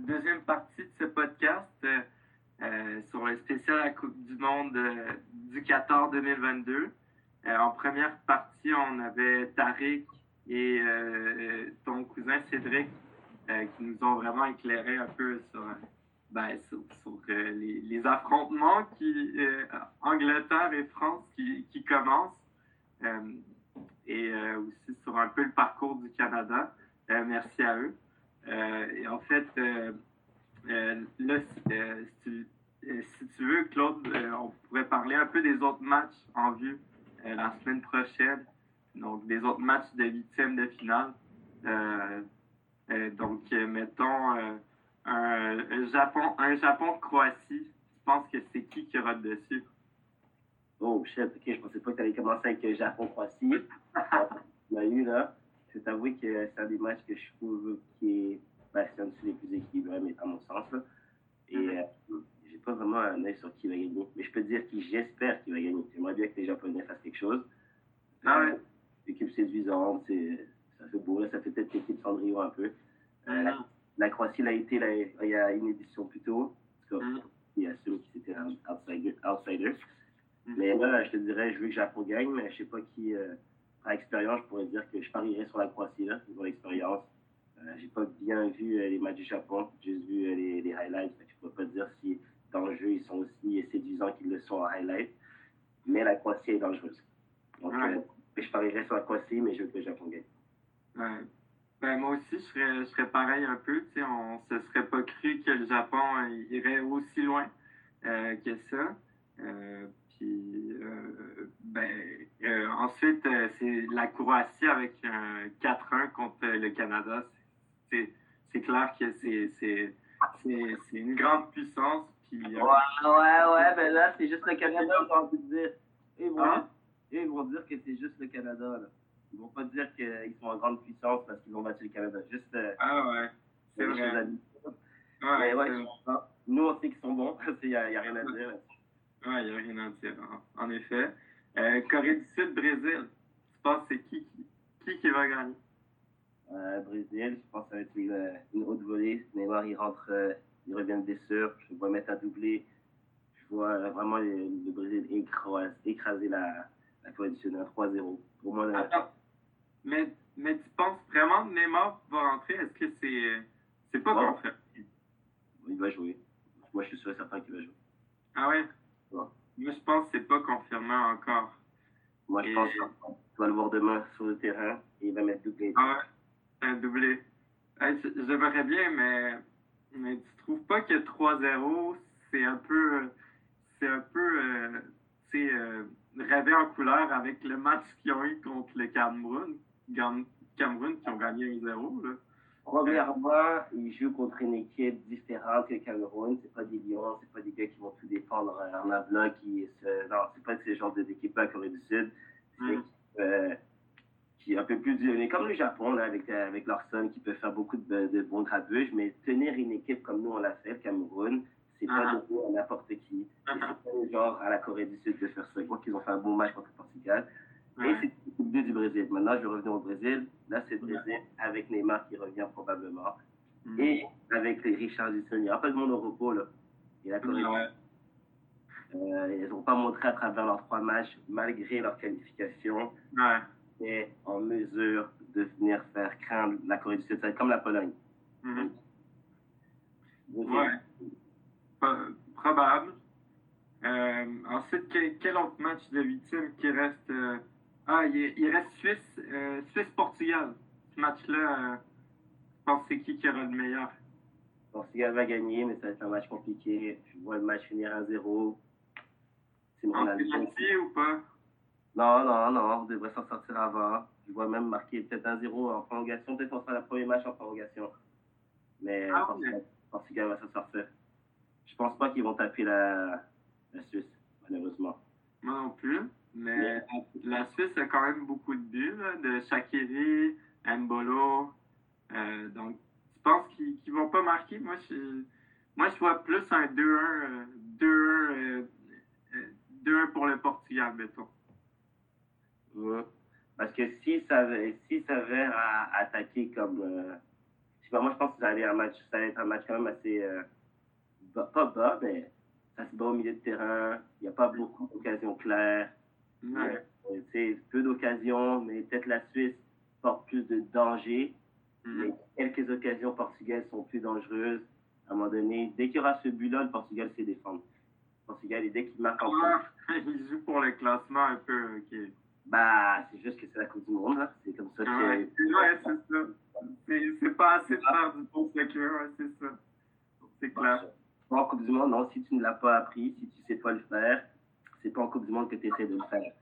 deuxième partie de ce podcast euh, sur le spécial à Coupe du Monde du Qatar 2022. en première partie, on avait Tariq et ton cousin Cédric qui nous ont vraiment éclairé un peu sur, ben, les, affrontements qui, Angleterre et France qui, commencent et euh, aussi sur un peu le parcours du Canada. Euh, merci à eux. Euh, et en fait, là, si tu, veux, Claude, on pourrait parler un peu des autres matchs en vue la semaine prochaine. Donc, des autres matchs de huitième de finale. donc, mettons un Japon, un Japon-Croatie. Tu penses que c'est qui qui aura dessus? Oh shit, ok, je pensais pas que tu allais commencer avec Japon-Croatie. On a eu là. Je t'avoue que c'est un des matchs que je trouve qui est, c'est un des plus équilibrés, mais à mon sens. Là. Et mm-hmm. euh, j'ai pas vraiment un œil sur qui va gagner. Mais je peux te dire que j'espère qu'il va gagner. J'aimerais bien que les Japonais fassent quelque chose. Ah ouais. L'équipe séduisante, c'est, ça fait beau. Là, ça fait peut-être l'équipe Cendrillon un peu. Euh, la, la, Croatie l'a été là, il y a une édition plus tôt. En tout cas, mm-hmm. il y a ceux qui étaient outsiders. Mm-hmm. Mais là, je te dirais, je veux que Japon gagne, mais je sais pas qui. Euh, par expérience, je pourrais dire que je parierais sur la Croatie, là, niveau l'expérience. Euh, j'ai pas bien vu euh, les matchs du Japon, j'ai juste vu euh, les, les, highlights. Je ne pourrais pas dire si dans le jeu ils sont aussi séduisants qu'ils le sont en highlight. Mais la Croatie est dangereuse. Donc, je parierais sur la Croatie, mais je veux que le Japon gagne. Ouais. Ben, moi aussi, je serais, je serais pareil un peu. On ne se serait pas cru que le Japon irait aussi loin que ça. Puis, euh, ben, euh, ensuite, euh, c'est la Croatie avec un 4-1 contre le Canada. C'est clair que c'est une grande puissance. Puis, ouais, ouais, ouais, ben là, c'est juste le Canada, j'ai envie de dire. Ils vont, hein? ils vont dire que c'est juste le Canada. Là. Ils vont pas dire qu'ils sont en grande puissance parce qu'ils ont battu le Canada. Juste. ah ouais, c'est vrai. Ouais, ouais, nous, on sait qu'ils sont bons. Il n'y a, a, rien à dire là oui, il n'y a rien à dire, en, effet. Euh, Corée du Sud, Brésil, tu penses c'est qui, qui qui va gagner? Euh, Brésil, je pense que ça va être une, une haute volée. Neymar, il rentre, euh, il revient de blessure. Je vois mettre à doubler. Je vois vraiment le, Brésil écraser, écraser la, la Corée du Sud, 3-0. Pour moi, Attends, mais, mais tu penses vraiment que Neymar va rentrer? Est-ce que c'est c'est pas bon. confirmé? Il va jouer. Moi, je suis sûr et certain qu'il va jouer. Ah ouais? Moi, je pense que c'est pas confirmé encore. Moi, je pense qu'on va le voir demain sur le terrain et il va mettre doublé. Ah ouais, un doublé. J'aimerais bien, mais, mais tu trouves pas que 3-0, c'est un peu. C'est un peu. Euh, euh, rêver en couleur avec le match qu'ils ont eu contre le Cameroun. Cameroun qui ont gagné 1-0. Là. Premièrement, ils jouent contre une équipe différente que le Cameroun. C'est pas des Lions, c'est pas des gars qui vont tout défendre en avant, qui se... non, c'est pas ce genre d'équipe-là Corée du Sud. C'est mm. équipe euh, qui est un peu plus mais comme le Japon, là, avec, euh, avec Larson, qui peut faire beaucoup de, de bons grabuges, mais tenir une équipe comme nous on l'a fait, le Cameroun, c'est pas ah. de à n'importe qui. Ah. C'est pas genre à la Corée du Sud de faire ça. Quoi qu'ils ont fait un bon match contre le Portugal. Et c'est Coupe 2 du Brésil. Maintenant, je vais revenir au Brésil. Là, c'est le Brésil avec Neymar qui revient probablement. Mm. Et avec les Richard Il n'y a pas de monde au repos, là. Et la Corée euh, ils n'ont pas montré à travers leurs trois matchs, malgré leur qualification, et en mesure de venir faire craindre la Corée du Sud. C'est comme la Pologne. Mm Ouais. Probable. Euh, ensuite, quel, autre match de huitième qui reste euh, ah, il, reste Suisse, euh, Suisse-Portugal. Ce match-là, euh, je pense que c'est qui qui aura le meilleur? Portugal va gagner, mais ça va être un match compliqué. Je vois le match finir à 0. C'est mon penalty ou pas? Non, non, non, on devrait s'en sortir avant. Je vois même marquer peut-être un 0 en prolongation. Peut-être qu'on sera le premier match en prolongation. Mais ah, Portugal, va s'en sortir. Je pense pas qu'ils vont taper la, la Suisse, malheureusement. Moi non plus. Mais la Suisse a quand même beaucoup de buts, de Shakiri, Mbolo. Euh, donc, tu penses qu'ils ne vont pas marquer? Moi je, moi, je vois plus un 2-1 2-1 euh, pour le Portugal, mettons. Ouais. Parce que si ça si s'avère à attaquer comme. Euh, je sais pas, moi, je pense que ça allait, un match, ça allait être un match quand même assez. Euh, pas bas, mais ça se bat au milieu de terrain. Il n'y a pas beaucoup d'occasions claires. Ouais. Euh, peu d'occasions, mais peut-être la Suisse porte plus de danger. Mm-hmm. Mais quelques occasions portugaises sont plus dangereuses. À un moment donné, dès qu'il y aura ce but-là, le Portugal sait défendre. Le Portugal, et dès qu'il marque en ah, Il joue pour le classement un peu. ok. Bah, c'est juste que c'est la Coupe du Monde. Hein. C'est comme ça que. Ouais, ouais c'est ça. C'est pas assez de faire du bon soccer, ouais, c'est ça. C'est clair. En Coupe du Monde, non, si tu ne l'as pas appris, si tu sais pas le faire, c'est pas en Coupe du Monde que tu essaies de le faire.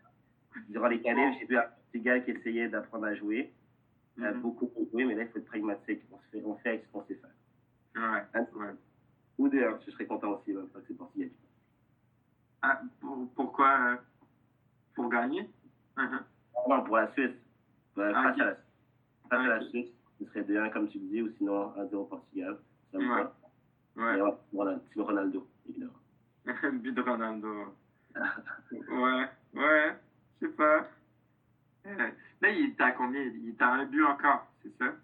Durant les qualifs, j'ai vu un petit gars qui essayait d'apprendre à jouer. Il a mm-hmm. beaucoup joué, mais là, il faut être pragmatique. On, se fait, on fait avec ce qu'on sait faire. Ouais. Hein? ouais. Ou d'ailleurs, je serais content aussi, même, que c'est portugais. Ah, pour, pourquoi euh, Pour gagner? Uh-huh. Non, pour la Suisse. Euh, ah, face, à la, face à la Suisse, ce serait 2-1, comme tu disais, ou sinon 1-0 Portugal. Ça me ouais. Ouais. ouais. Voilà, c'est Ronaldo, évidemment. but de Ronaldo. Ouais, ouais, je sais pas. Là, il est à combien? Il est à un but encore, c'est ça?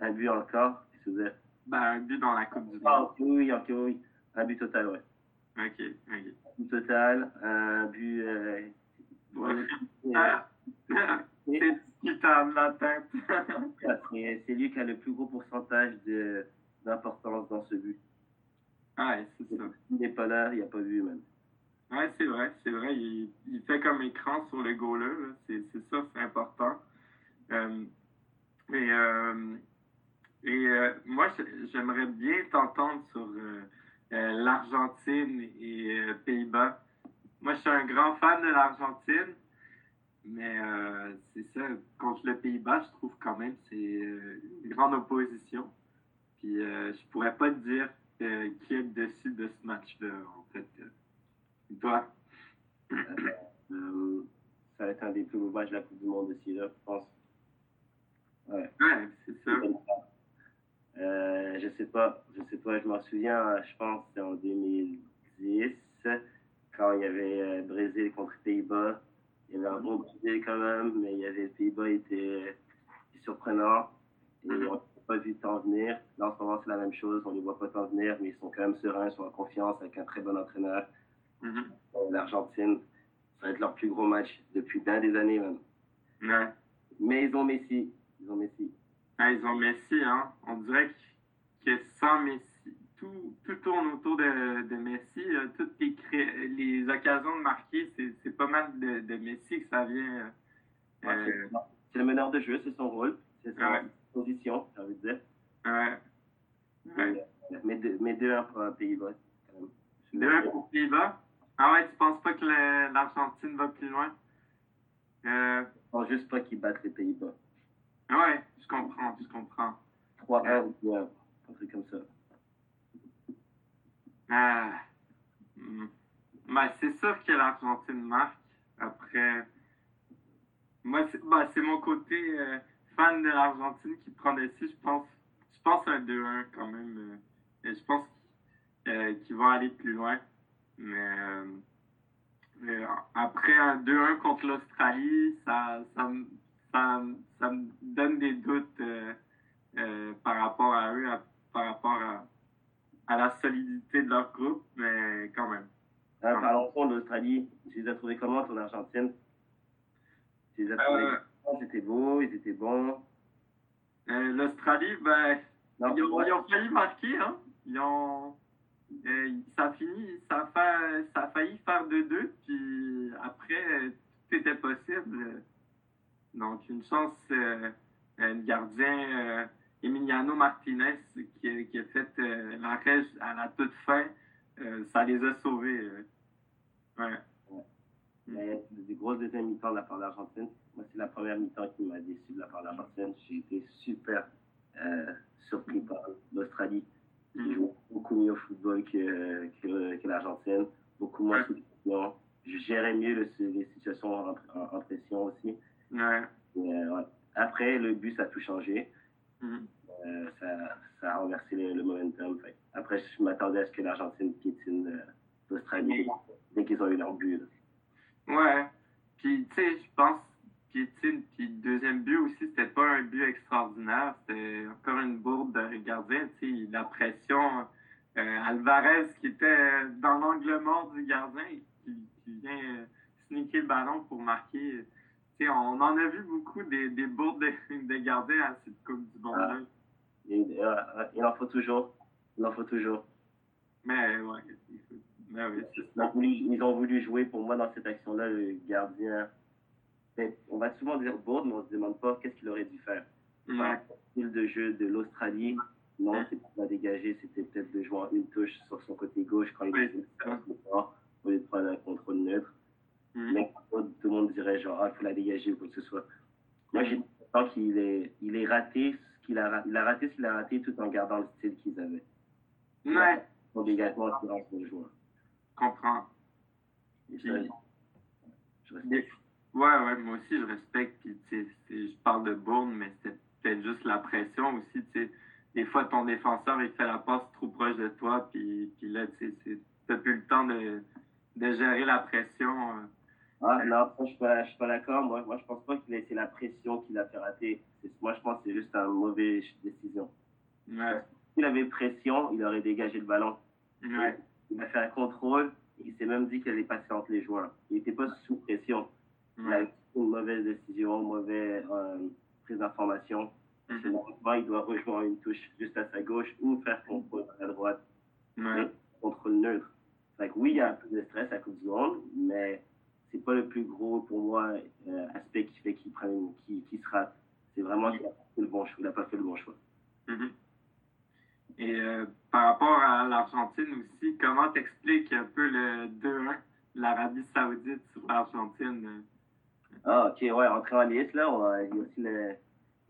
Un but encore Qu'est-ce que vous Ben, un but dans la Coupe du ah, Monde. Ah, oui, ok, oui. Un but total, ouais. Ok, ok. Un but total, un but. Euh... Ouais. Ah. c'est ce qui t'a la tête. c'est lui qui a le plus gros pourcentage d'importance dans ce but. Ah, ouais, c'est ça. Il n'est pas là, il n'y a pas vu, même. Oui, c'est vrai, c'est vrai. Il, il, fait comme écran sur le goaler. C'est ça, c'est important. Euh, et euh, et euh, moi, j'aimerais bien t'entendre sur l'Argentine et Pays-Bas. Moi, je suis un grand fan de l'Argentine, mais c'est ça, contre le Pays-Bas, je trouve quand même c'est une grande opposition. Puis je pourrais pas te dire qui est dessus de ce match-là, en fait. Toi? Euh, ça va être un des plus beaux matchs de la Coupe du Monde aussi, là, je pense. Ouais, ouais c'est ça. Euh, je sais pas, je sais pas, je m'en souviens, je pense c'est en 2010, quand il y avait euh, Brésil contre Pays-Bas. Il y avait un bon Brésil quand même, mais il y avait Pays-Bas était, surprenant. Et mm-hmm. on n'a pas vu le temps venir. Là, en ce moment, c'est la même chose. On ne les voit pas tant venir, mais ils sont quand même sereins, ils sont en confiance avec un très bon entraîneur. Mhm. L'Argentine, ça va être leur plus gros match depuis bien des années même. Ouais. Mais ils ont Messi. Ils ont Messi. Ah, ils ont Messi, hein. On dirait que sans Messi, tout, tout tourne autour de, de Messi. Toutes les, les occasions de marquer, c'est pas mal de, de, Messi que ça vient. Euh... c'est le meneur de jeu, c'est son rôle, c'est sa position, j'ai envie de dire. Ouais. Mais, mais deux, un pour un Pays-Bas. Deux pour Pays-Bas? Ah ouais, tu penses pas que l'Argentine va plus loin? Euh... Je juste pas qu'ils battent les Pays-Bas. Ah ouais, je comprends, je comprends. 3-1 ou un truc comme ça. Ah. Ben, c'est sûr que l'Argentine marque. Après, moi, c'est ben, mon côté euh, fan de l'Argentine qui prend dessus. Je pense, je pense un 2-1 quand même. Euh, je pense euh, qu'ils vont aller plus loin. Mais, euh, après un 2-1 contre l'Australie, ça, ça, ça, ça, me donne des doutes euh, euh, par rapport à eux, par rapport à, à, la solidité de leur groupe, mais quand même. Ah, parlons de l'Australie. Tu les as trouvés comment, ton Argentine? Tu les as trouvés Ils étaient beaux, ils étaient bons? L'Australie, ben, ils, ont, ils, ont, failli marquer. Hein. Ils ont, ça a fini, ça a, failli faire 2-2, puis après, tout était possible. Donc, une chance, euh, le gardien euh, Emiliano Martinez qui, a fait euh, l'arrêt à la toute fin, ça les a sauvés. ouais. Mais des grosses deuxièmes mi-temps de la part de l'Argentine. Moi, c'est la première mi-temps qui m'a déçu de la part de l'Argentine. J'ai été super surpris par l'Australie joue beaucoup mieux au football que, que, l'Argentine, beaucoup moins sous pression. Je gérais mieux les situations en, pression aussi. Ouais. Euh, Après, le but, ça a tout changé. Mm. Euh, ça, ça, a renversé le, momentum. Après, je m'attendais à ce que l'Argentine piétine euh, l'Australie dès qu'ils ont eu leur but. Ouais. Puis, tu sais, je pense, Puis le deuxième but aussi, c'était pas un but extraordinaire. C'était encore une bourde de gardien. Tu sais, la pression. Euh, Alvarez qui était dans l'angle mort du gardien, qui, qui vient euh, sneaker le ballon pour marquer. Tu sais, on en a vu beaucoup des, des bourdes de, de gardiens à cette Coupe du Monde-là. Ah. Il, euh, en faut toujours. Il en faut toujours. Mais ouais, mais oui, c'est Ils ils ont voulu jouer pour moi dans cette action-là, le gardien. Mais on va souvent dire bourde, mais on se demande pas qu'est-ce qu'il aurait dû faire. Ouais. Le style de jeu de l'Australie, non, c'est pas dégager, c'était peut-être de jouer en une touche sur son côté gauche quand il Oui, était au lieu de prendre un contrôle neutre. Mhm. Mais tout le monde dirait genre, ah, il faut la dégager ou quoi que ce soit. Moi, j'ai l'impression qu'il est, il est raté ce qu'il a, il a raté ce qu'il a raté tout en gardant le style qu'ils avaient. Ouais, Son dégagement attirant son joueur. je comprends. Et ça, Puis- je respecte. Ouais, ouais, moi aussi, je respecte. Puis, tu sais, je parle de Bourne, mais c'était peut-être juste la pression aussi. Tu sais, des fois, ton défenseur, il fait la passe trop proche de toi. Puis, puis là, tu sais, t'as plus le temps de, de gérer la pression. euh. Ah, non, je suis pas, je suis pas d'accord. Moi, moi, je pense pas qu'il a c'est la pression qui l'a fait rater. Moi, je pense que c'est juste une mauvaise décision. Ouais, S'il avait pression, il aurait dégagé le ballon. ouais, Il a fait un contrôle. et Il s'est même dit qu'il allait passer entre les joueurs. Il n'était pas sous pression. Eu une mauvaise décision, mauvaise euh, prise d'information. Mhm. Normalement, il doit rejoindre une touche juste à sa gauche ou faire contrôle à droite. Ouais, Contrôle neutre. Que oui, il y a un peu de stress à la Coupe du Monde, mais c'est pas le plus gros pour moi euh, aspect qui fait qu'il prenne, qui, qui se rate. C'est vraiment qu'il a pas fait le bon choix. Il n'a pas fait le bon choix. Mhm. Et euh, par rapport à l'Argentine aussi, comment t'expliques un peu le 2-1 de l'Arabie Saoudite sur l'Argentine? Ah, ok, ouais, rentrer en liste, là. il y a aussi le-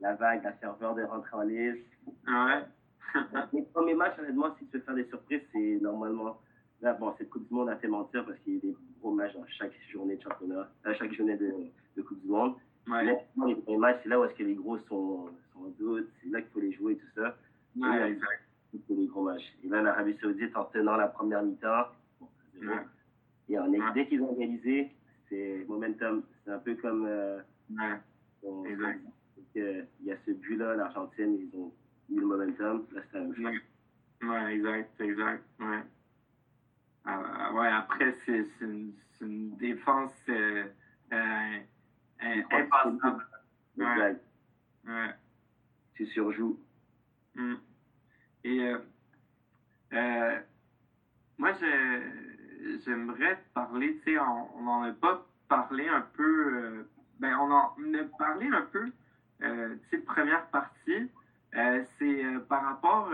la vague, la ferveur de rentrer en liste. Ouais? Les premiers matchs, honnêtement, si tu veux faire des surprises, c'est normalement. Là, bon, cette Coupe du Monde a fait mentir parce qu'il y a des gros matchs dans chaque journée de championnat, à chaque journée de, de Coupe du Monde. ouais. Les premiers matchs, c'est là où est-ce que les gros sont, sont en doute, c'est là qu'il faut les jouer et tout ça. Ouais, exact. C'est les gros matchs. Et là, l'Arabie Saoudite, en tenant la première mi-temps, bon. Ouais. et en, dès qu'ils ont égalisé, c'est momentum. C'est un peu comme. euh, Ouais. on- Exact. il y a ce but-là, l'Argentine, ils ont eu le momentum. Là, c'est la même chose. Ouais. Exact, exact. Ouais. Ah, ouais, après, c'est c'est une, une défense euh, euh, euh, impassable. Ouais. Ouais. Tu surjoues. Mm. Et euh, euh, moi, je- j'aimerais parler, tu sais, on n'en a pas parlé un peu, euh, ben on en a parlé un peu, euh, tu sais, première partie, euh, c'est euh, par rapport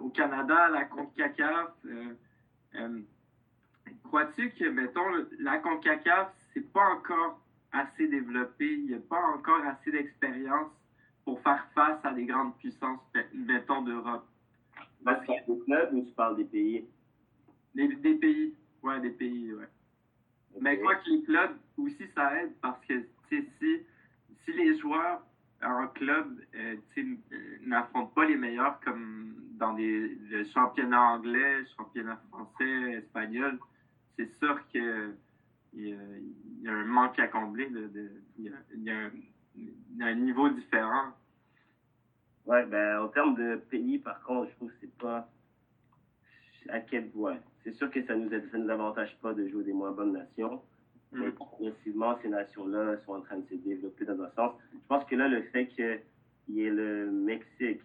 au Canada, la CONCACAF, crois-tu que, mettons, la CONCACAF, c'est pas encore assez développé, il n'y a pas encore assez d'expérience pour faire face à des grandes puissances, mettons, d'Europe? Tu parles des clubs ou tu parles des pays Des, des pays, ouais, des pays, ouais. Mais Ok. quoi que les clubs aussi, ça aide parce que, si, si les joueurs en club, euh, euh, n'affrontent pas les meilleurs comme dans des, le championnat anglais, championnat français, espagnol, c'est sûr que il y, a, il y a un manque à combler. De, de- il, y a, il y a un, il y a un niveau différent. Ouais, ben, en termes de pays, par contre, je trouve que c'est pas. À quel point C'est sûr que ça nous, aide- ça nous avantage pas de jouer des moins bonnes nations. Mais Mm. progressivement, ces nations-là sont en train de se développer dans un sens. Je pense que là, le fait qu'il y ait le Mexique,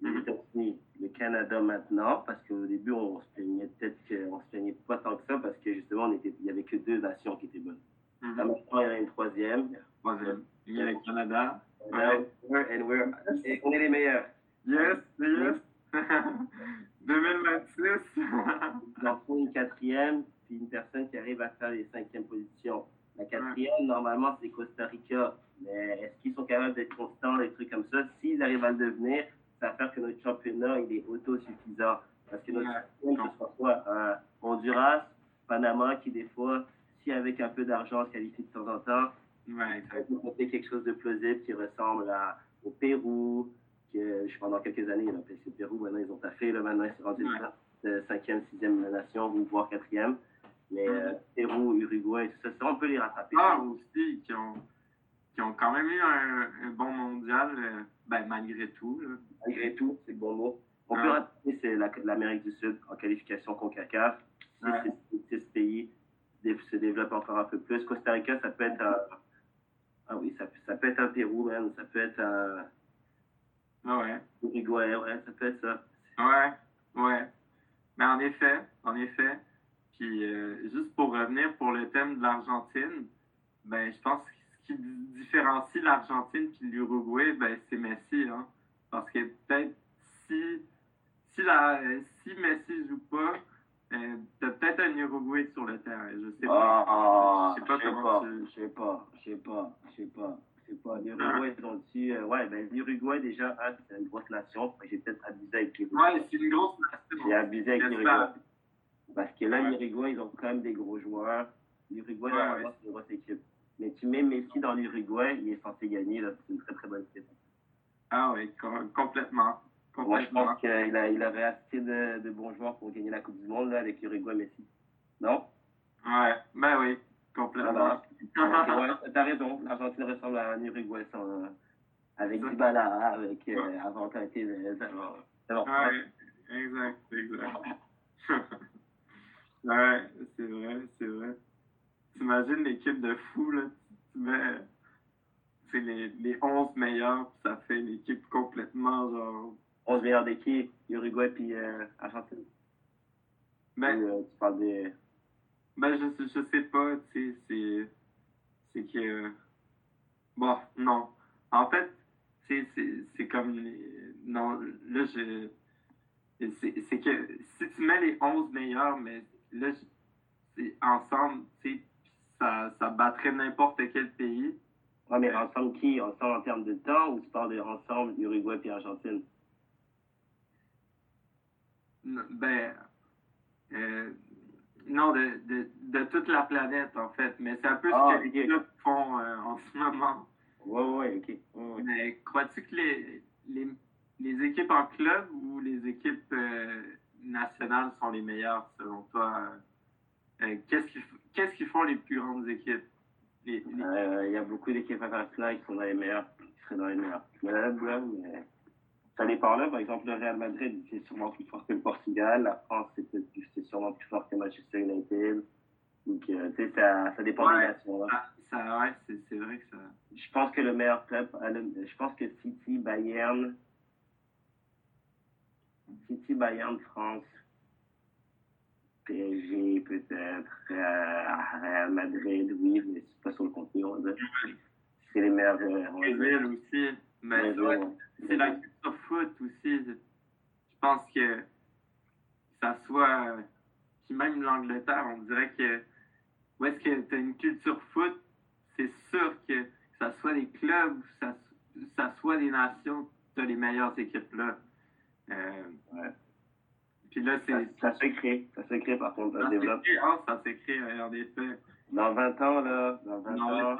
les Mhm. États-Unis, le Canada maintenant, parce qu'au début, on se plaignait peut-être qu'on se plaignait pas tant que ça, parce que justement, on était, il y avait que deux nations qui étaient bonnes. Mhm. Là, maintenant, il y en a une troisième. Troisième. Il y a le Canada. Now, we're- and we're- et on est les meilleurs. Yes, yes. 2026. Il en faut une quatrième, puis une personne qui arrive à faire les cinquièmes positions. La quatrième, normalement, c'est Costa Rica. Mais est-ce qu'ils sont capables d'être constants, des trucs comme ça? S'ils arrivent à le devenir, ça va faire que notre championnat, il est autosuffisant. Parce que notre Ouais. championnat, ce quoi? Un Honduras, Panama, qui des fois, si avec un peu d'argent, se qualifie de temps en temps, ouais, peut monter quelque chose de plausible qui ressemble à, au Pérou, que je pendant quelques années, ont appelé le Pérou, maintenant ils ont taffé, là, maintenant ils sont rendus Ouais. cinquième, sixième nation, ou voire quatrième. Mais euh, Pérou, Uruguay, tout ça, ça, on peut les rattraper. Ah, aussi, qui ont, qui ont quand même eu un, bon mondial, ben, malgré tout. Malgré tout, c'est le bon mot. On peut rappeler, c'est l'Amérique du Sud en qualification CONCACAF. Si ces pays se développent encore un peu plus. Costa Rica, ça peut être un... Ah oui, ça, ça peut être un Pérou, même. Ça peut être un... Ah ouais. Uruguay, ouais, ça peut être ça. Ouais, ouais. Mais en effet, en effet. Puis euh, juste pour revenir pour le thème de l'Argentine, ben je pense que ce qui différencie l'Argentine puis l'Uruguay, ben c'est Messi, hein. Parce que peut-être si si la si Messi joue pas, euh, t'as peut-être un Uruguay sur le terrain. Je sais pas. Ah, je sais pas comment Je sais pas, je sais pas, je sais pas. Je sais pas. L'Uruguay, ils ont dit. Euh, ouais, ben l'Uruguay, déjà, c'est une grosse nation. J'ai peut-être abusé avec l'Uruguay. Ouais, c'est une grosse nation. J'ai abusé avec l'Uruguay. Parce que là, l'Uruguay, ils ont quand même des gros joueurs. L'Uruguay, ouais, c'est une grosse équipe. Mais tu mets Messi dans l'Uruguay, il est censé gagner. C'est une très très bonne équipe. Ah oui, complètement. Moi, je pense qu'il a, il avait assez de, de, bons joueurs pour gagner la Coupe du Monde là, avec Uruguay Messi. Non? Ouais, ben oui, complètement. T'as raison, l'Argentine ressemble à un Uruguay sans, euh, avec Dybala, avec euh, avant Ouais, exact, exact. ouais, c'est vrai, c'est vrai. T'imagines l'équipe de fous, là, tu mets les, les 11 meilleurs, ça fait une équipe complètement genre 11 meilleurs d'équipe, Uruguay puis euh, Argentine. Ben, euh, tu parles des. Ben, je, je sais pas, tu sais, c'est. C'est que. Bon, non. En fait, c'est comme. Non, là, je. C'est que si tu mets les 11 meilleurs, mais là, ensemble, tu sais, ça, ça battrait n'importe quel pays. Ouais, mais ensemble qui? Ensemble en termes de temps ou tu parles de ensemble Uruguay puis Argentine? Ben, euh, non, de, de, de, toute la planète, en fait. Mais c'est un peu ce ah, que les clubs font euh, en ce moment. Oui, oui, OK. Mais crois-tu que les, les, les, équipes en club ou les équipes euh, nationales sont les meilleures, selon toi? Qu'est-ce qu'ils qu'est-ce qu'ils font les plus grandes équipes? Il y a beaucoup d'équipes internationales qui sont dans les meilleures, qui seraient dans les meilleures mais là. Par exemple, le Real Madrid, c'est sûrement plus fort que le Portugal. La France, c'est sûrement plus fort que Manchester United. Donc, euh, tu sais, ça, ça dépend des nations. Ah, ça, ouais, c'est vrai que ça. Je pense que le meilleur club, je pense que City, Bayern, City, Bayern, France, PSG, peut-être, euh, Real Madrid, oui, mais c'est pas sur le contenu, on C'est les meilleurs. Euh, aussi. Mais c'est la culture foot aussi. Je pense que ça soit. Puis même l'Angleterre, on dirait que. Où est-ce que tu as une culture foot, c'est sûr que, ça soit les clubs, ça, ça soit des nations, tu as les meilleures équipes là. Euh, ouais. Puis là, c'est. Ça, s'écrit. Ça s'écrit par contre. Ça hein, ça s'écrit, en effet. Dans 20 ans, là, dans 20 ans,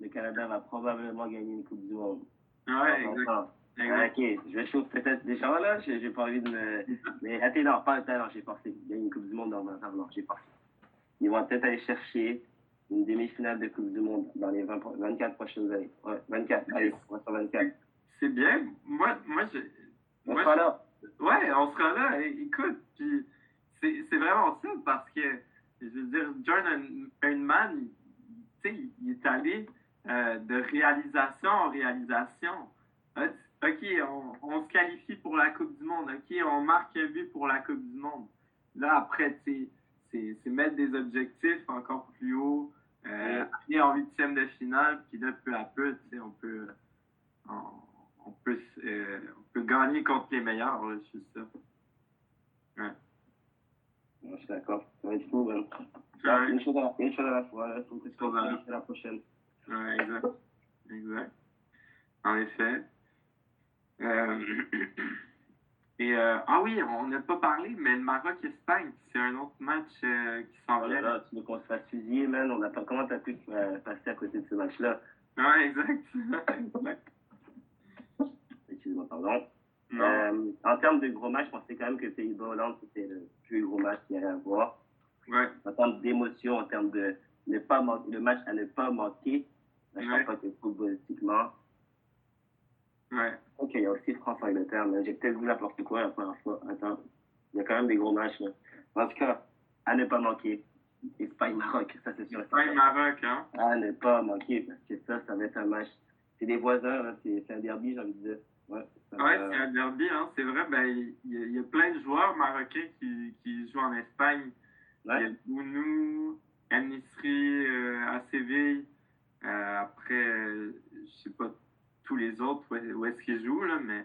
le Canada va probablement gagner une Coupe du Monde. Ouais, exactement. Ok, je vais chauffer peut-être des gens là, j'ai pas envie de me. Mais attends, non, pas attends, j'ai forcé. Il y a une Coupe du Monde dans 20 ans, non, j'ai forcé. Ils vont peut-être aller chercher une demi-finale de Coupe du Monde dans les 20, 24 prochaines années. Ouais, 24, allez, on va sur 24. C'est bien. Moi, moi, je. On moi, sera là. Ouais, on sera là. Écoute, puis c'est vraiment ça parce que, je veux dire, John Herdman, tu sais, il est allé euh, de réalisation en réalisation. OK, on, se qualifie pour la Coupe du Monde. OK, on marque un but pour la Coupe du Monde. Là, après, c'est mettre des objectifs encore plus haut, euh, aller en huitième de finale, puis là, peu à peu, on peut, on, peut, euh, on peut gagner contre les meilleurs, là, je suis ça. Ouais. je suis d'accord. Une, chose à, la fois, il faut que se la prochaine. Ouais, exact. Exact. En effet. Euh, et euh, ah oui, on n'a pas parlé, mais le Maroc-Espagne, c'est un autre match euh, qui s'en oh vient. tu veux qu'on se fasse fusiller, man? On a pas... Comment t'as pu passer à côté de ce match-là? Ouais, exact. Excuse-moi, pardon. en termes de gros match, je pensais quand même que Pays-Bas-Hollande, c'était le plus gros match qu'il y avait à voir. Ouais. En termes d'émotion, en termes de ne pas le match à ne pas manquer, Je ne pense pas que footballistiquement. Ouais. Ok, il y a aussi France-Angleterre, mais j'ai peut-être vu n'importe quoi la première fois. Attends, il y a quand même des gros matchs. Là. En tout cas, à ne pas manquer. Espagne-Maroc, ça c'est sûr. Espagne-Maroc, hein? À ne pas manquer, parce que ça, ça va être un match. C'est des voisins, c'est un derby, j'ai envie de dire. Ouais, ouais c'est un derby, hein, c'est vrai. Ben, il y, y, a plein de joueurs marocains qui, qui jouent en Espagne. Ouais. Il y a Bounou, Anisri euh, à Séville. Euh, après, je sais pas tous les autres où est-ce qu'ils jouent, là, mais.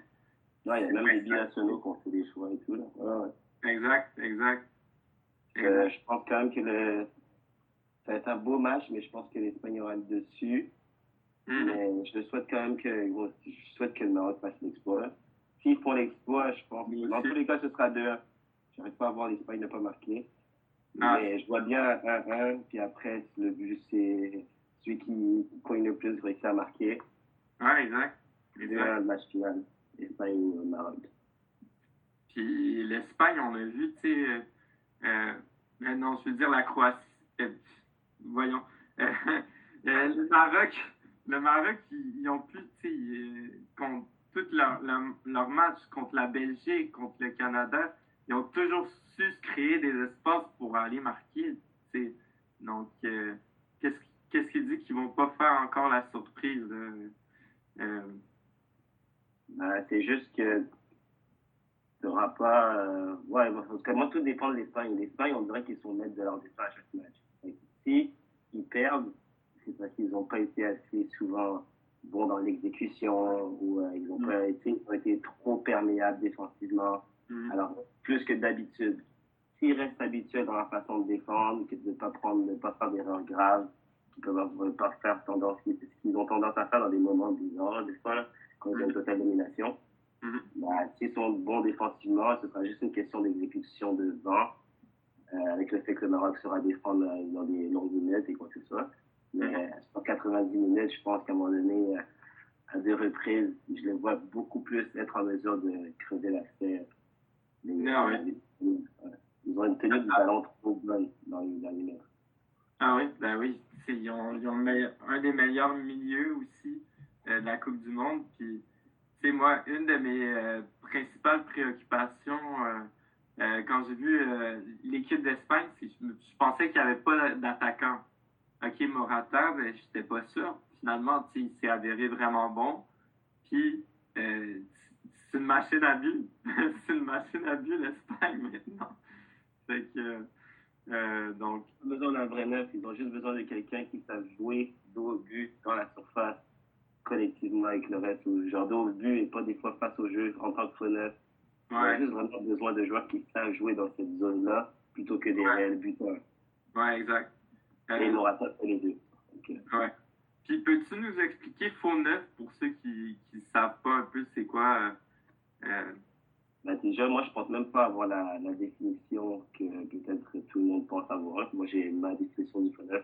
Ouais, il y a même des binationaux qui ont fait des choix et tout. Là. Ouais, ouais. Exact, exact. Euh, je pense quand même que le... ça va être un beau match, mais je pense que l'Espagne aura le dessus. Mm. Mais je souhaite quand même que, bon, je souhaite que le Maroc fasse l'exploit. S'ils font l'exploit, je pense. Mais Dans tous les cas, ce sera 2 J'arrive pas à voir l'Espagne ne pas marquer. Ah. Mais je vois bien 1-1, puis après, le but, c'est celui qui cogne le plus réussit à marquer. Ouais, exact. 2 exact. le match final. Espagne-Maroc. Puis l'Espagne, on a vu, tu sais, euh, euh, euh, non, je veux dire la Croatie. euh, voyons. Euh, le Maroc, le Maroc, ils, ils ont pu, tu sais, contre tout leur, leur, leur match contre la Belgique, contre le Canada, ils ont toujours su se créer des espaces pour aller marquer. tu sais. Donc, qu'est-ce qu'est-ce qui dit qu'ils vont pas faire encore la surprise? euh, euh, Ben, c'est juste que tu n'auras pas. Euh, ouais, parce que moi, tout dépend de l'Espagne. L'Espagne, on dirait qu'ils sont maîtres de leur destin à chaque match. Et si ils perdent, c'est parce qu'ils n'ont pas été assez souvent bons dans l'exécution ou euh, ils n'ont Mm. pas été, ils ont été trop perméables défensivement. mm, Alors, plus que d'habitude. S'ils restent habitués dans leur façon de défendre, que de ne pas prendre, de ne pas faire d'erreurs graves, peuvent pas faire tendance, ce qu'ils ont tendance à faire dans des moments bizarres, des fois, là, quand il y a une totale domination. Mhm. Bah, S'ils sont bons défensivement, ce sera juste une question d'exécution de vent, euh, avec le fait que le Maroc sera défendre euh, dans des longues minutes et quoi que ce soit. Mais sur 90 minutes, je pense qu'à un moment donné, euh, à deux reprises, je les vois beaucoup plus être en mesure de creuser Non, ouais. Ils ont une tenue du ballon trop bonne dans les derniers mètres. Ah oui, ben oui. Ils ont, ils ont un des meilleurs milieux aussi euh, de la Coupe du Monde. Puis, c'est moi, une de mes euh, principales préoccupations euh, quand j'ai vu l'équipe d'Espagne, c'est que je, je pensais qu'il n'y avait pas d'attaquant. Ok, Morata, ben, j'étais pas sûr. Finalement, il s'est avéré vraiment bon. Puis, c'est une machine à but. c'est une machine à but, l'Espagne, maintenant. Fait que, euh, donc, Ils ont besoin d'un vrai neuf, ils ont juste besoin de quelqu'un qui sache jouer dos au but dans la surface collectivement avec le reste, ou genre dos au but et pas des fois face au jeu en tant que faux neuf. Ils ont juste vraiment besoin de joueurs qui savent jouer dans cette zone-là plutôt que des Ouais. réels buteurs. Ouais, exact. Euh, Et Morata fait les deux. Ouais. Puis peux-tu nous expliquer faux neuf pour ceux qui ne savent pas un peu c'est quoi euh, Ben, déjà, moi, je pense même pas avoir la, la définition que peut-être tout le monde pense avoir. Moi, j'ai ma définition du faux neuf.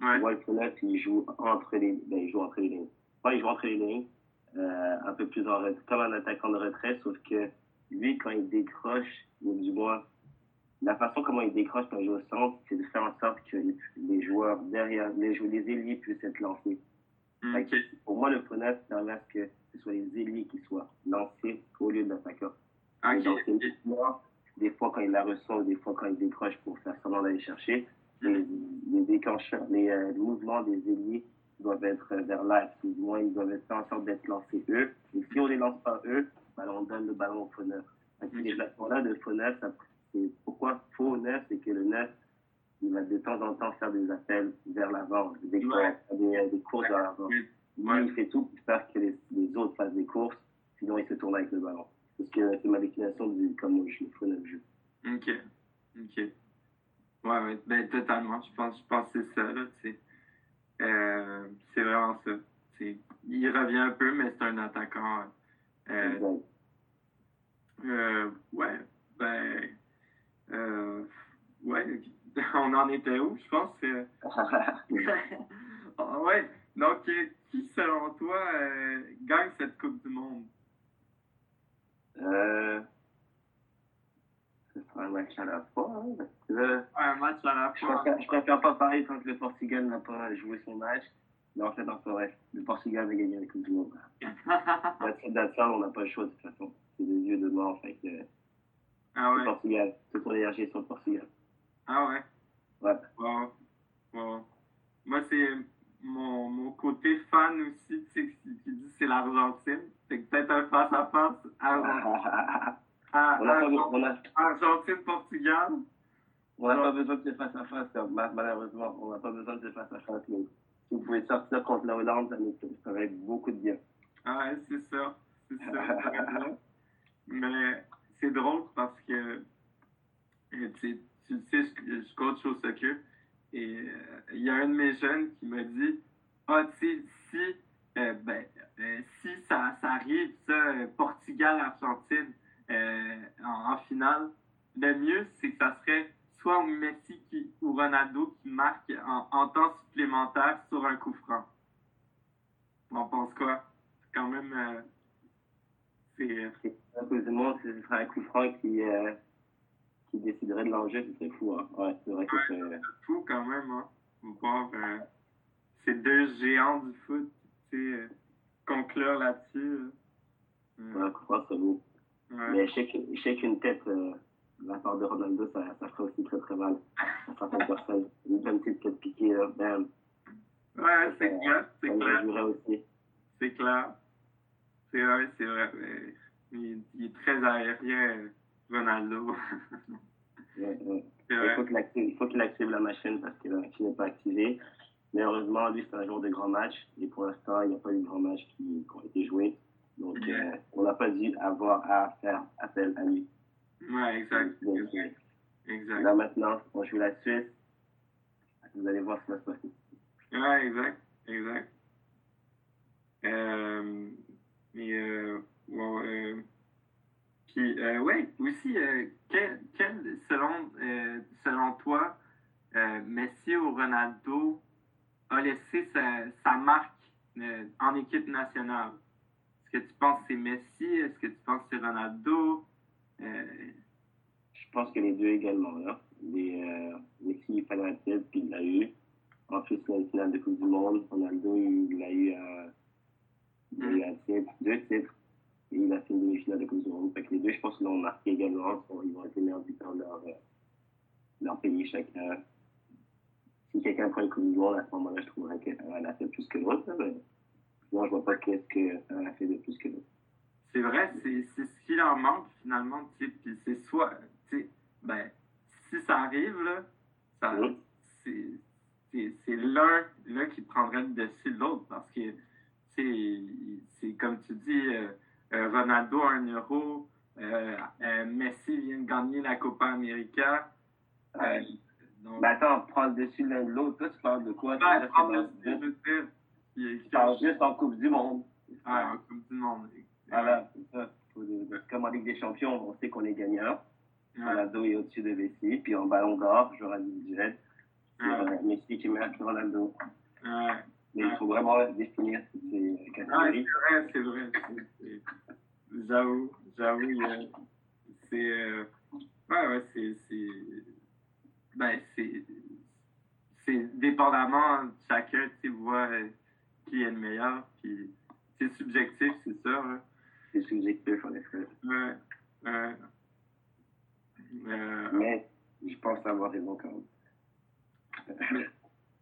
ouais. Moi, le faux neuf, il joue entre les, ben, il joue entre les lignes. Moi, il joue entre les lignes, euh, un peu plus en retrait, comme un attaquant de retrait, sauf que lui, quand il décroche, ou du moins, la façon comment il décroche quand il joue au centre, c'est de faire en sorte que les, les joueurs derrière, les, jou- les ailiers puissent être lancés. Que Pour moi, le faux neuf permet à ce que ce soit les ailiers qui soient lancés au lieu de l'attaquant. Et Ok. donc, c'est uniquement, des fois quand il la ou des fois quand il décroche pour faire semblant d'aller chercher, les, les déclencheurs, les, euh, mouvements des ailiers doivent être vers l'axe, ou du moins ils doivent faire en sorte d'être lancés eux. Et si on les lance pas eux, ben, on donne le ballon au faux neuf. Ces placements-là de faux neuf, c'est pourquoi faux neuf, c'est que le neuf, il va de temps en temps faire des appels vers l'avant, des, Ouais. des, des courses vers l'avant. Ouais. il fait tout pour faire que les, les autres fassent des courses, sinon il se tourne avec le ballon. Parce que c'est ma déclination du comment je le fais le jeu. Ok. Ok. Ouais, ouais. Ben, totalement. Je pense, je pense que c'est ça, là, tu sais. Euh, c'est vraiment ça. Il revient un peu, mais c'est un attaquant. Euh, Exact. euh, ouais. Ben. Euh, ouais. On en était où, je pense? que- Ah ouais. Donc, euh, qui, selon toi, euh, gagne cette Coupe du Monde? Euh, ce sera un match à la fois. hein, parce que là, Un match à la je, fois. préfère, je préfère pas parler tant que le Portugal n'a pas joué son match. Non, c'est dans vrai. Le Portugal va gagner la Coupe du Monde. Ça, on n'a pas le choix de toute façon. C'est des yeux de mort. Fait que, ah ouais. Le Portugal. Toute ton énergie sur le Portugal. Ah ouais. Ouais. Wow. wow. Moi, c'est mon, mon côté fan aussi, tu sais, qui, qui dit c'est l'Argentine. C'est peut-être un face-à-face. Argentine-Portugal. On n'a pas besoin de ce face-à-face. Malheureusement, on n'a pas besoin de ce face-à-face. Si vous pouvez sortir contre la Hollande, ça va être beaucoup de bien. Ah ouais, c'est ça. C'est ça. Mais c'est drôle parce que tu, tu sais, je, je coach au soccer. Et euh, il y a un de mes jeunes qui m'a dit Ah, tu sais, si, euh, ben, euh, si ça, ça arrive, ça, Portugal-Argentine en, en, finale, le mieux, c'est que ça serait soit Messi qui, ou Ronaldo qui marque en, en temps supplémentaire sur un coup franc. On pense quoi? C'est quand même. c'est. ce sera un coup franc qui qui déciderait de l'enjeu, c'est fou. Hein. Ouais, c'est vrai que c'est. fou quand même. Hein. Voir euh, ces deux géants du foot sais, euh, conclure là-dessus. Ouais, ouais crois c'est beau. Ouais. Mais je sais qu'une tête euh, de la part de Ronaldo, ça, ça ferait aussi très très mal à certaines personnes. Une petite tête piquée, là, bam. Ouais, c'est clair. C'est clair. aussi. C'est clair. C'est vrai, c'est vrai. Il, il, est très aérien. Ronaldo. Il faut qu'il active, la machine parce que la machine n'est pas activée. Mais heureusement, lui, c'est un jour de grand match. Et pour l'instant, il n'y a pas eu de grand match qui, qui ont été joués. Donc, euh, on n'a pas dû avoir à faire appel à lui. Ouais, exact. exact. Là, maintenant, on joue la Suisse. Vous allez voir ce qui va se passer. Ouais, exact. Exact. Euh, mais, euh, bon, euh, puis, euh, ouais, aussi, euh, quel, quel, selon, euh, selon toi, euh, Messi ou Ronaldo a laissé sa, marque euh, en équipe nationale? Est-ce que tu penses que c'est Messi? Est-ce que tu penses que c'est Ronaldo? Euh, Je pense que les deux également. Là. Les, Messi, il fallait un titre, puis il l'a eu. En plus, il a une finale de Coupe du Monde. Ronaldo, il l'a eu, il a eu deux titres et il a fait une demi-finale de Coupe du Monde. Fait les deux, je pense, l'ont marqué également. Ils vont être meilleurs buteurs de leur, euh, leur pays chacun. Si quelqu'un prend Coupe du Monde, à ce moment-là, je trouverais qu'elle a fait plus que l'autre. Mais moi, je vois pas qu'est-ce qu'elle a fait de plus que l'autre. C'est vrai, c'est ce qui leur manque finalement. Puis c'est soit, ben, si ça arrive, là, ça, c'est l'un qui prendrait le dessus de l'autre parce que c'est comme tu dis. Euh, euh, Ronaldo a un euro. Euh, Messi vient de gagner la Copa América. Donc... Ben attends, prends le dessus l'un de l'autre. Toi, tu parles de quoi? Ben, prends le dessus, je veux Tu parles juste en Coupe du Monde. Ah, en Coupe du Monde. Voilà, c'est ça. Comme en Ligue des Champions, on sait qu'on est gagnant. Ronaldo est au-dessus de Messi. Puis en Ballon d'Or, joueur individuel, c'est Messi qui que Ronaldo. Ouais. Mais il faut vraiment définir ces catégories. Ah, c'est vrai, c'est vrai. J'avoue, j'avoue. C'est. Euh, ouais, ouais, c'est. Ben, c'est. C'est dépendamment de chacun, tu vois qui est le meilleur. Puis c'est subjectif, c'est ça. Hein. C'est subjectif, en effet. Ouais. ouais. Euh... Mais je pense avoir raison quand même.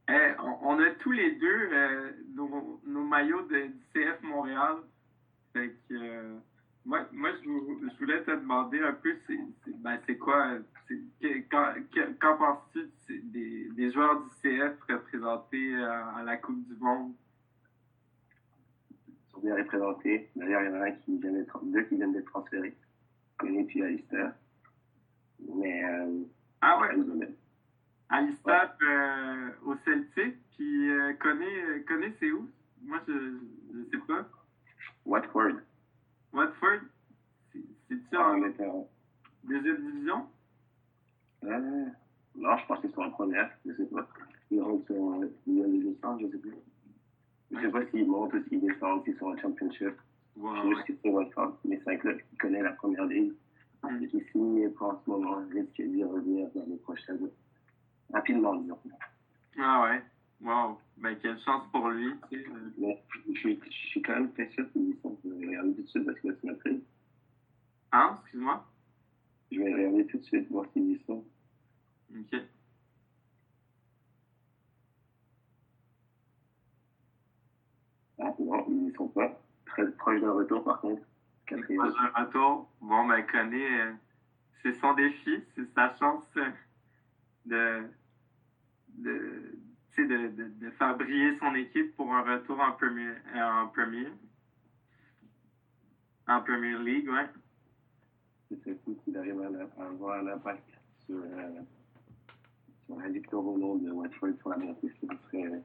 Eh, on, a tous les deux euh, nos, nos, maillots de, du CF Montréal. Fait que, euh, moi, moi je, je, voulais te demander un peu, c'est ben, quoi, qu'en penses-tu des, des, joueurs du CF représentés à, la Coupe du Monde? Ils sont bien représentés. D'ailleurs, il y en a un qui vient deux qui viennent d'être transférés. Connu puis Alistair. Mais. Euh, ah ouais? Alistair euh, au Celtic, puis euh, connaît, connaît c'est où? Moi, je ne sais pas. Watford. Watford? C'est-tu en ah, deuxième division? Euh, non, je pense qu'ils sont en première, je sais pas. Ils rentrent sur une descente, je sais plus. Je sais pas s'ils montent ou s'ils descendent, s'ils sont en championship. Wow, je sais juste qu'ils sont Watford, mais c'est un club qui connaît la première ligue. Mm. Et qui signe pour en ce moment risque d'y revenir dans les prochaines rapidement, disons. Ah ouais. Wow. Ben, quelle chance pour lui. Tu sais. Mais je suis, je suis quand même très sûr qu'ils sont. Je vais regarder tout de suite parce que là, m'as pris. Hein, excuse-moi? Je vais regarder tout de suite, voir s'ils y sont. Ok. Ah non, ils n'y sont pas. Très proche d'un retour par contre. Quatrième. Moi, j'ai un retour. Bon, ben, connaît, euh, c'est son défi, c'est sa chance euh, de, de, de, de, de faire briller son équipe pour un retour en Premier, euh, en premier, en Premier League, ouais. C'est cool qu'il arrive à, avoir un impact sur, sur la victoire au nom de Watford sur la montée. Ce serait,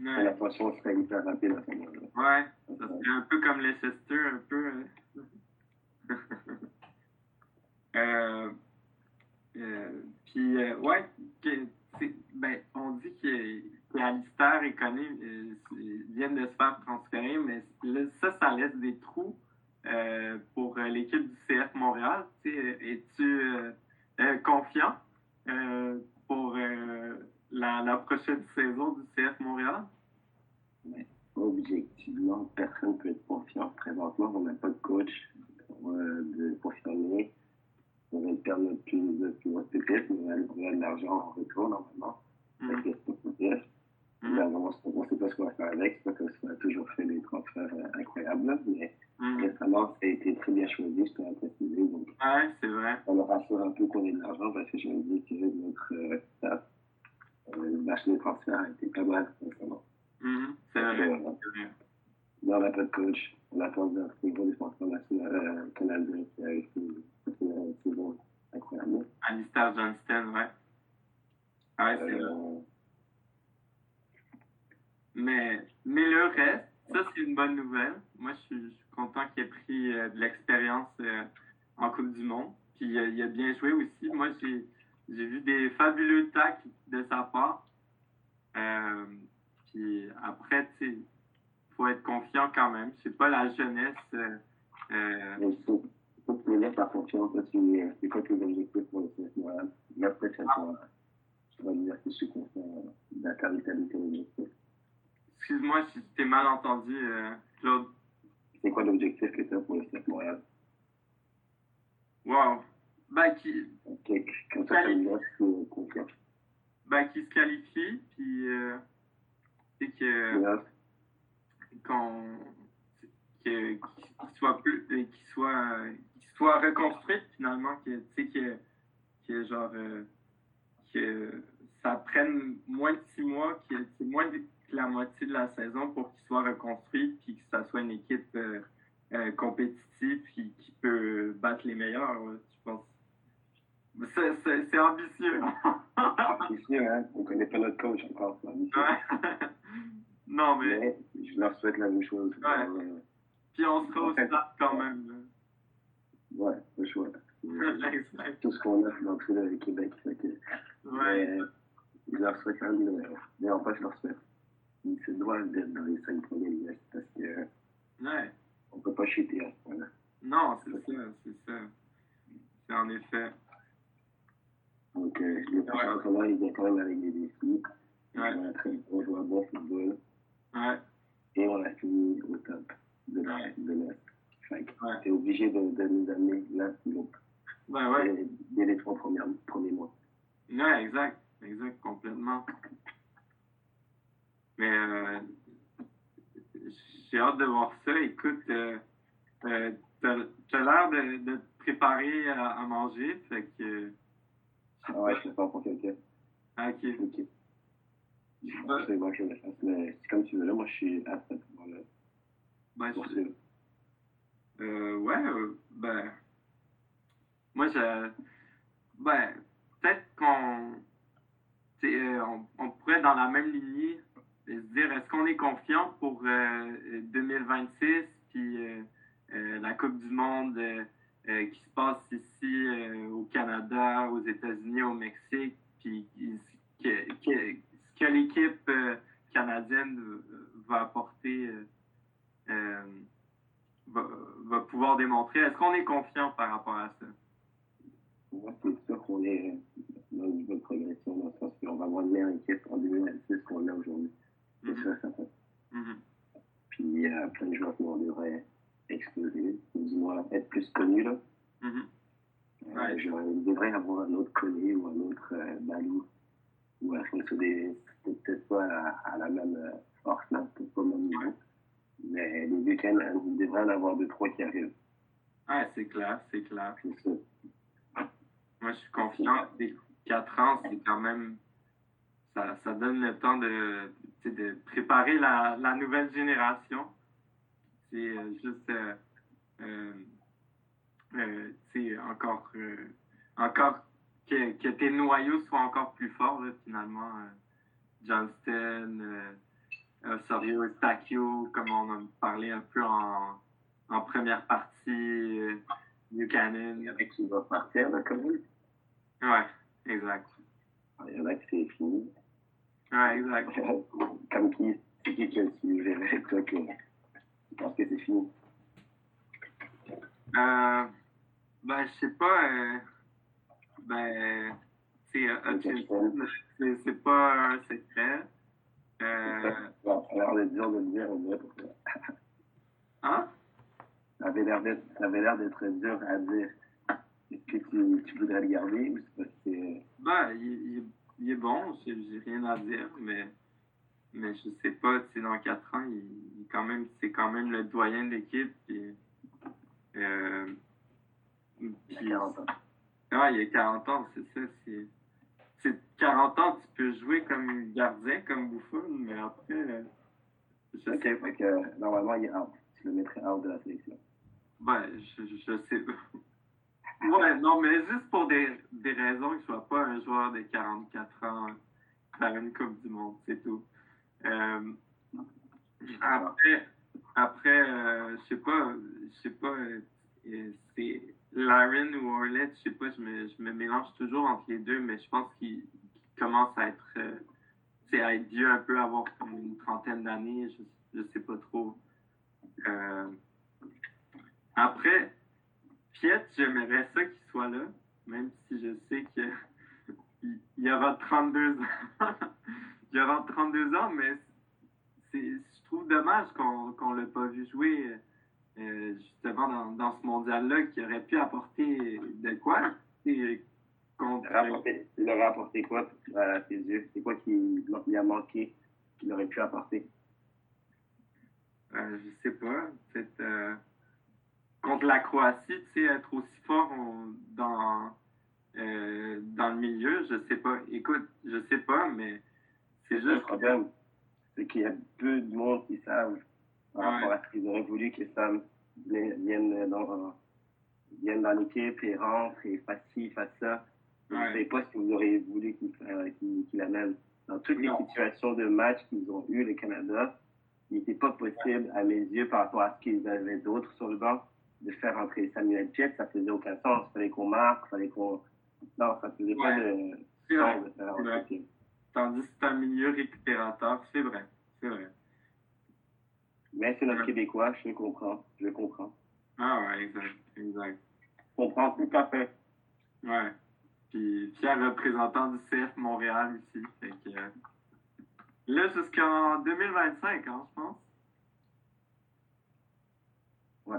Ouais, la poisson serait hyper rapide à ce moment-là. ouais, ça serait un peu comme Leicester, un peu. euh. euh, euh, puis, euh, ouais, ben, on dit que- qu'Alistair et Conné euh, viennent de se faire transférer, mais ça, ça laisse des trous pour l'équipe du CF Montréal. Es-tu confiant? Pour euh, la, la prochaine saison du CF Montréal? Objectivement, personne ne peut être confiant présentement. On n'a pas de coach euh, de confirmer. On va perdre notre plus, grosse pépite, mais on a, de l'argent en retour normalement. Que c'est. Mhm. Là, on ne sait pas ce qu'on va faire avec. C'est pas comme si on a toujours fait des transferts euh, incroyables, mais Mhm. récemment, ça a été très bien choisi, je tiens à préciser. Donc, Ouais, c'est vrai. ça me rassure un peu qu'on ait de l'argent parce que je me dis que notre euh, staff, euh, marché des transferts a été pas mal récemment. Mhm. C'est vrai. euh. Là, on n'a pas de coach. On attend un très gros défenseur national canadien qui a fait une saison incroyable. Alistair Johnston, ouais. Ouais, c'est vrai. Euh, Mais, mais le reste, ça, c'est une bonne nouvelle. Moi, je suis content qu'il ait pris euh, de l'expérience euh, en Coupe du Monde. Puis, euh, il a bien joué aussi. Moi, j'ai j'ai vu des fabuleux tacles de sa part. Euh, puis après, tu sais, faut être confiant quand même. C'est pas la jeunesse. euh, mais il faut, il faut que tu laisses la confiance c'est quoi tes objectifs pour le CF Montréal. La prochaine fois, je vais dire que je suis confiant de tes objectifs. Excuse-moi si t'ai mal entendu, euh, Claude. C'est quoi l'objectif que tu as pour le CF Montréal? Wow. Ben, qui, Ok, Comme ça, laisse euh, confiant. ben, qui se qualifie, puis euh, c'est que. Qu'on que- qu'il soit plus euh, qu'il soit qu'il soit reconstruit finalement que tu sais que, que genre euh, que ça prenne moins de six mois que c'est moins de- la moitié de la saison pour qu'il soit reconstruit puis que ça soit une équipe euh, euh, compétitive qui, qui peut battre les meilleurs je pense c'est, ambitieux sûr, hein? On connaît pas notre coach encore. c'est ambitieux. Ouais. non mais Mais je leur souhaite la même chose. Ouais. Euh, puis on sera au stade quand même là. ouais, le choix. Tout ce qu'on a dans tout le Québec. Fait que, Ouais. euh, je leur souhaite même, euh, mais en fait, je leur souhaite. C'est droit d'être dans les cinq premiers lieux parce que Ouais. on peut pas chuter à ce point-là. Non, c'est ça, c'est ça. C'est en effet. Donc, euh, le prochain entraîneur, il vient quand même avec des défis. Ouais. On a très on joue un bon football Ouais. et on a fini au top de la Ouais. de l'Est. Fait Ouais. t'es obligé de, de nous amener l'un ou l'autre Ben ouais. dès, dès les trois premiers, premiers mois. Ouais, exact. Exact, complètement. Mais euh, j'ai hâte de voir ça. Écoute, euh, euh, t'as t'as l'air de, de te préparer à, à manger. Fait que. Ah ouais, je pas pour quelqu'un. Ah, ok. Ok. Sais pas que je le fasse, mais c'est comme tu veux. Là, moi, je suis apte à pouvoir le Ben, je-. Euh, ouais, euh, ben. Moi, je. Ben, peut-être qu'on. tu euh, on, on pourrait, dans la même lignée, dire est-ce qu'on est confiant pour euh, 2026, puis euh, euh, la Coupe du Monde euh, euh, qui se passe ici euh, au Canada, aux États-Unis, au Mexique, puis ce que, que- que l'équipe euh, canadienne euh, va apporter. euh, euh, va, va pouvoir démontrer. Est-ce qu'on est confiant par rapport à ça? C'est sûr qu'on est euh, dans niveau de progression, dans le sens qu'on va avoir une meilleure équipe en 2026 qu'on a aujourd'hui. C'est Mhm. prochains joueurs qui vont devrait exploser, ou du moins être plus connus. Là. Mhm. Euh, Ouais. genre, il devrait y avoir un autre Koné ou un autre euh, Balou ou Davis. C'est peut-être pas à, à la même euh, force, là, peut-être pas au même niveau. Mais les euh, il devrait en avoir deux, trois qui arrivent. Ouais, c'est clair, c'est clair. Ça. Moi, je suis confiant. Les 4 ans, c'est quand même. Ça, ça donne le temps de, sais, de préparer la, la nouvelle génération. C'est euh, juste. Euh, euh, sais, encore. encore que, que tes noyaux soient encore plus forts, là, finalement. Johnston, Osorio, Stacchio, comme on en parlait un peu en, en première partie. Buchanan. Il y en a qui vont partir, là, même. Ouais, exact. Il y en a qui c'est fini. Ouais, exact. Comme qui, c'est qui que tu verrais, toi, que tu penses que c'est fini? Euh, ben, je sais pas. euh, ben, tu sais, euh, c'est c'est pas un secret. Euh, Bon, ça a l'air de dur de le dire, on dirait, pour toi. hein? Ça avait l'air d'être, ça avait l'air d'être dur à dire. Est-ce que tu, tu voudrais le garder ou c'est parce que Ben, il, il- il est bon, j'ai rien à dire, mais, mais je sais pas, tu sais, dans 4 ans, il, il quand même, c'est quand même le doyen de l'équipe. Puis, euh, il a puis- 40 ans? Ah, il a 40 ans, c'est ça. C'est, c'est 40 ans, tu peux jouer comme gardien, comme Buffon, mais après, euh, je sais pas. fait que normalement, il est out. Tu le mettrais out de la sélection. Ben, je, je, je sais pas. Ouais, non, mais juste pour des, des raisons que je sois pas un joueur de 44 ans faire une Coupe du Monde, c'est tout. Euh, après, après euh, je sais pas, je sais pas, euh, c'est Laren ou Orlet, je sais pas, je me, je me mélange toujours entre les deux, mais je pense qu'il qu'il commence à être, sais, à être vieux un peu, avoir comme une trentaine d'années, je, je sais pas trop. Après, J'aimerais ça qu'il soit là, même si je sais que il il aura 32 ans. il aura 32 ans, mais c'est, je trouve dommage qu'on qu'on l'ait pas vu jouer euh, justement dans, dans ce mondial-là, qui aurait pu apporter de quoi? Et contre, Il aurait apporté, il aurait apporté quoi à tes yeux? C'est quoi qui lui a manqué qu'il aurait pu apporter? euh, je sais pas, peut-être euh, contre la Croatie, tu sais, être aussi fort on- dans, euh, dans le milieu, je sais pas. Écoute, je sais pas, mais c'est Le juste. problème, c'est qu'il y a peu de monde qui savent par Ouais. rapport à ce qu'ils auraient voulu que Sam vienne dans, vienne dans l'équipe et rentre et fasse ci, fasse ça. Je ne sais pas ce que vous auriez voulu qu'il euh, amène. Dans toutes les situations de match qu'ils ont eues, le Canada, il n'était pas possible, à mes yeux, par rapport à ce qu'ils avaient d'autres sur le banc, de faire entrer Samuel Piet. Ça faisait aucun sens. Il fallait qu'on marque, il fallait qu'on. Non, ça faisait pas de sens de faire entrer. Tandis que c'est un milieu récupérateur, c'est vrai. C'est vrai. Mais c'est notre Ouais. Québécois, je le comprends. Je le comprends. Ah ouais, exact. Exact. Je comprends tout à fait. Ouais. Puis fier représentant du CF Montréal aussi. Fait que, euh, là, jusqu'en 2025, hein, je pense. Ouais.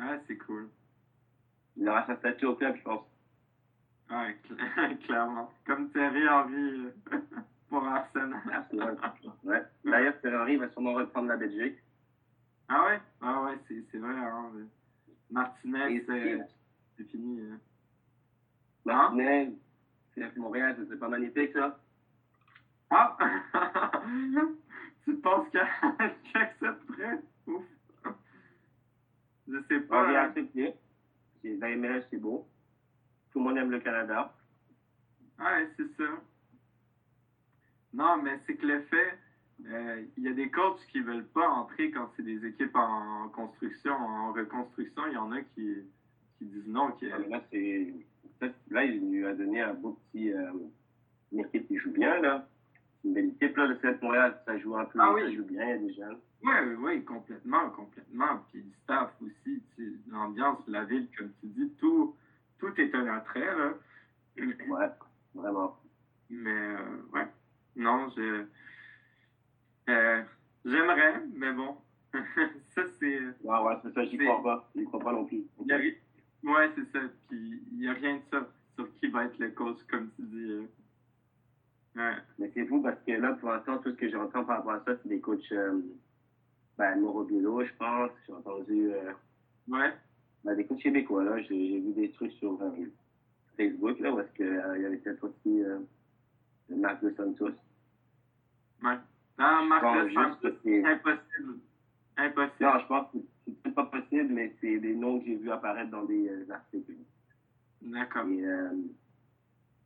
Ouais, c'est cool. Il aura sa statue au club, je pense. Ouais, cl- clairement. Comme Thierry Henry euh, pour Arsenal. Ouais. ouais. D'ailleurs, Ferrari va sûrement reprendre la Belgique. Ah ouais? Ah ouais, c'est vrai. Hein, euh, Martinez, c'est fini. euh. Martinez, c'est Montréal, c'est pas magnifique, ça. Ah! tu penses qu'il accepterait? Ouf. Je sais pas. On vient accepter. La MLS, c'est beau. Tout le monde aime le Canada. Ouais, c'est ça. Non, mais c'est que le fait, euh, il y a des coachs qui veulent pas entrer quand c'est des équipes en construction, en reconstruction. Il y en a qui, qui disent non. Qui, Ah, mais Là, c'est. Là, il lui a donné un beau petit. euh, Une équipe qui joue bien, là. C'est une belle équipe, là. Le CF Montréal, ça joue un peu. Ah oui. Ça joue bien, il y a des jeunes. Oui, oui, complètement, complètement. Puis le staff aussi, l'ambiance, la ville, comme tu dis, tout, tout est un attrait, là. Ouais, vraiment. Mais, euh, ouais. Non, je. euh, J'aimerais, mais bon, ça, c'est. Ouais, ouais, c'est ça, j'y crois pas. J'y crois pas non plus. Okay. Ouais, c'est ça. Puis il n'y a rien de ça sur qui va être le coach, comme tu dis. Euh. Ouais. Mais c'est fou parce que là, pour l'instant, tout ce que j'entends par rapport à ça, c'est des coachs. Euh, ben, Morobilo, je pense. J'ai entendu. Euh, ouais. Ben, des coachs québécois, là. J'ai vu des trucs sur euh, Facebook, là, où est-ce qu'il y avait peut-être aussi Marc de Santos. Ouais. Non, Marc de Santos, c'est impossible. Impossible. Non, je pense que c'est pas possible, mais c'est des noms que j'ai vus apparaître dans des euh, articles. D'accord. Et euh,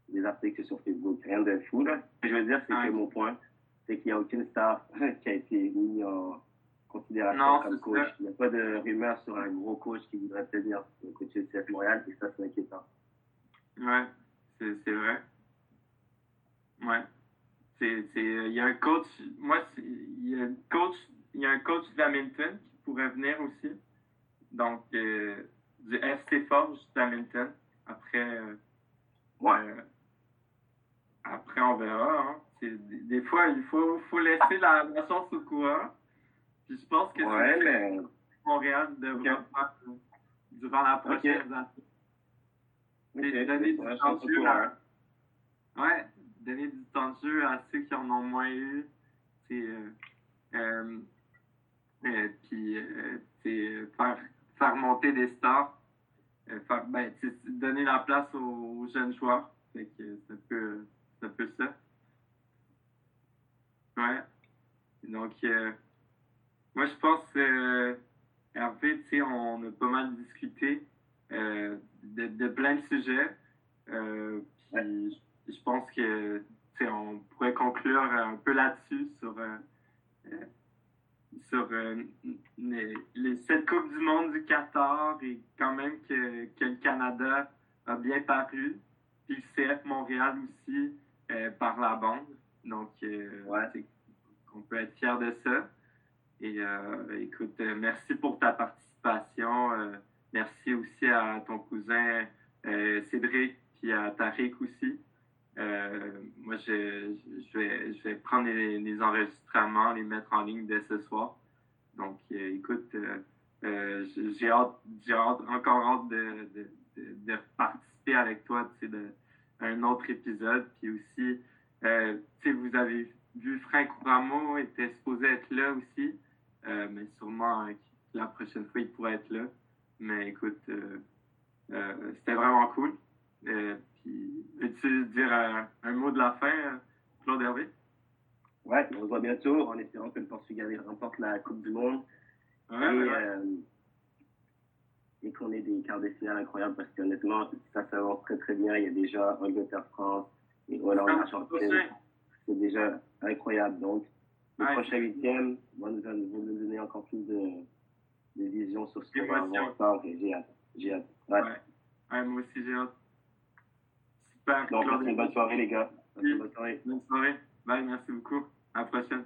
des articles sur Facebook. Rien de fou, là. Ce que je veux dire, c'est que mon point, c'est qu'il n'y a aucune star qui a été mise en considération comme coach. Il n'y a pas de rumeur sur un gros coach qui voudrait venir coacher le CF Montréal, et ça, c'est inquiétant. Ouais, c'est vrai. Ouais. Il y a un coach, moi, il y a un coach il y a un coach d'Hamilton qui pourrait venir aussi. Donc, euh, du FC Forge d'Hamilton. Après, euh, ouais. après, on verra. Hein. Des, fois, il faut, faut laisser la, chance au courant. Puis je pense que ouais, mais... Montréal devrait faire durant la prochaine année. donner du temps à... Ouais, donner du temps de jeu à ceux qui en ont moins eu. C'est... Euh, euh, puis euh, faire, faire monter des stars, euh, faire, ben, donner la place aux, jeunes joueurs. c'est un peu, un peu ça. Ouais. Donc, moi, je pense, euh, Hervé, tu sais, on a pas mal discuté de, de, plein de sujets. puis, je pense que, tu sais, on pourrait conclure un peu là-dessus sur sur euh, les, les, cette Coupe du Monde du Qatar et quand même que, que le Canada a bien paru. Puis le CF Montréal aussi euh, par la bande. Donc, euh, ouais. on peut être fier de ça. Et écoute, merci pour ta participation. merci aussi à ton cousin Cédric et à Tariq aussi. Euh, moi, je, je, vais, je vais prendre les, enregistrements, les mettre en ligne dès ce soir. Donc, euh, écoute, euh, j'ai hâte, hâte, encore hâte de, de, de, participer avec toi à un autre épisode. Puis aussi, vous avez vu Frank Rameau était supposé être là aussi, mais sûrement la prochaine fois, il pourrait être là. Mais écoute, c'était vraiment cool. Puis, veux-tu dire un, mot de la fin, Claude Hervé? Ouais, on se voit bientôt en espérant que le Portugal remporte la Coupe du Monde. et, euh, et qu'on ait des quarts de finale incroyables parce qu'honnêtement, ça s'avance très très bien. Il y a déjà Angleterre-France et Hollande-Argentine. C'est déjà incroyable. Donc, le prochain huitième va nous, nous donner encore plus de, de vision sur ce qu'on va avoir. J'ai hâte. J'ai hâte. Ouais. ouais. moi aussi j'ai hâte. Super. Donc, bonne soirée, les gars. Bonne soirée. Bonne soirée. Bye, merci beaucoup. À la prochaine.